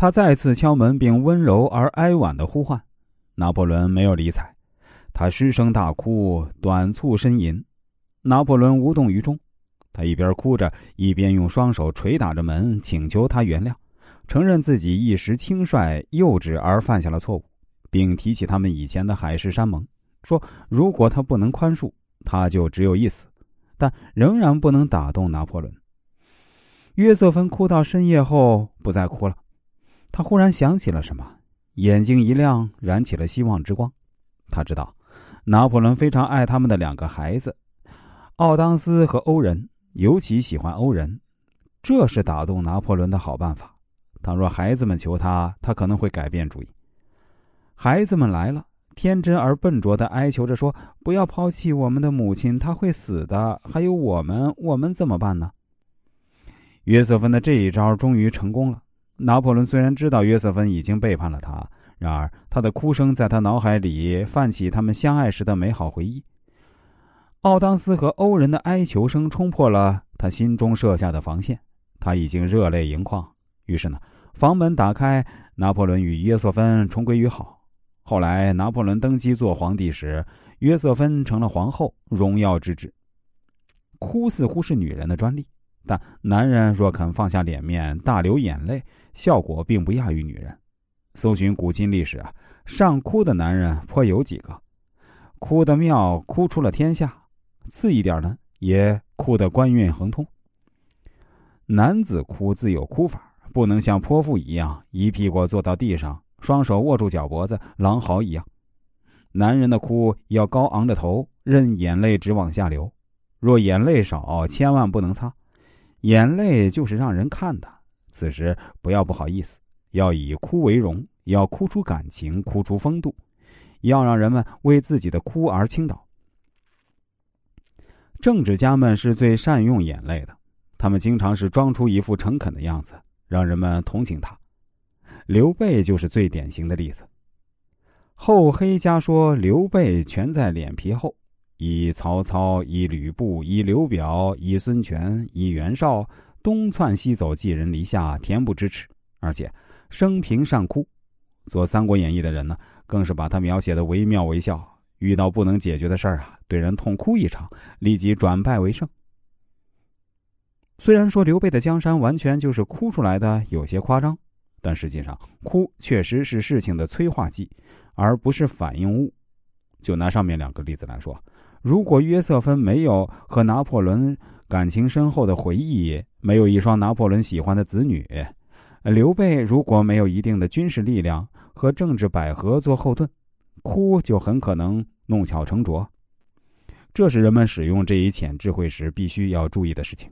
他再次敲门，并温柔而哀婉的呼唤。拿破仑没有理睬，他失声大哭，短促呻吟。拿破仑无动于衷，他一边哭着，一边用双手捶打着门，请求他原谅，承认自己一时轻率幼稚而犯下了错误，并提起他们以前的海誓山盟，说如果他不能宽恕，他就只有一死，但仍然不能打动拿破仑。约瑟芬哭到深夜后不再哭了，他忽然想起了什么，眼睛一亮，燃起了希望之光。他知道，拿破仑非常爱他们的两个孩子，奥当斯和欧仁，尤其喜欢欧仁，这是打动拿破仑的好办法。倘若孩子们求他，他可能会改变主意。孩子们来了，天真而笨拙的哀求着说：“不要抛弃我们的母亲，她会死的。还有我们，我们怎么办呢？”约瑟芬的这一招终于成功了。拿破仑虽然知道约瑟芬已经背叛了他，然而他的哭声在他脑海里泛起他们相爱时的美好回忆。奥当斯和欧仁的哀求声冲破了他心中设下的防线，他已经热泪盈眶。于是呢，房门打开，拿破仑与约瑟芬重归于好。后来，拿破仑登基做皇帝时，约瑟芬成了皇后，荣耀之至。哭似乎是女人的专利。但男人若肯放下脸面，大流眼泪，效果并不亚于女人。搜寻古今历史啊，上哭的男人颇有几个，哭得妙，哭出了天下；次一点呢，也哭得官运亨通。男子哭自有哭法，不能像泼妇一样一屁股坐到地上，双手握住脚脖子，狼嚎一样。男人的哭要高昂着头，任眼泪直往下流。若眼泪少，千万不能擦。眼泪就是让人看的，此时不要不好意思，要以哭为荣，要哭出感情，哭出风度，要让人们为自己的哭而倾倒。政治家们是最善用眼泪的，他们经常是装出一副诚恳的样子，让人们同情他。刘备就是最典型的例子。厚黑家说刘备全在脸皮厚。以曹操，以吕布，以刘表，以孙权，以袁绍，东窜西走，寄人篱下，恬不知耻，而且生平善哭。做《三国演义》的人呢，更是把他描写的惟妙惟肖。遇到不能解决的事儿啊，对人痛哭一场，立即转败为胜。虽然说刘备的江山完全就是哭出来的，有些夸张，但实际上哭确实是事情的催化剂，而不是反应物。就拿上面两个例子来说。如果约瑟芬没有和拿破仑感情深厚的回忆，没有一双拿破仑喜欢的子女，刘备如果没有一定的军事力量和政治百合做后盾，哭就很可能弄巧成拙。这是人们使用这一浅智慧时必须要注意的事情。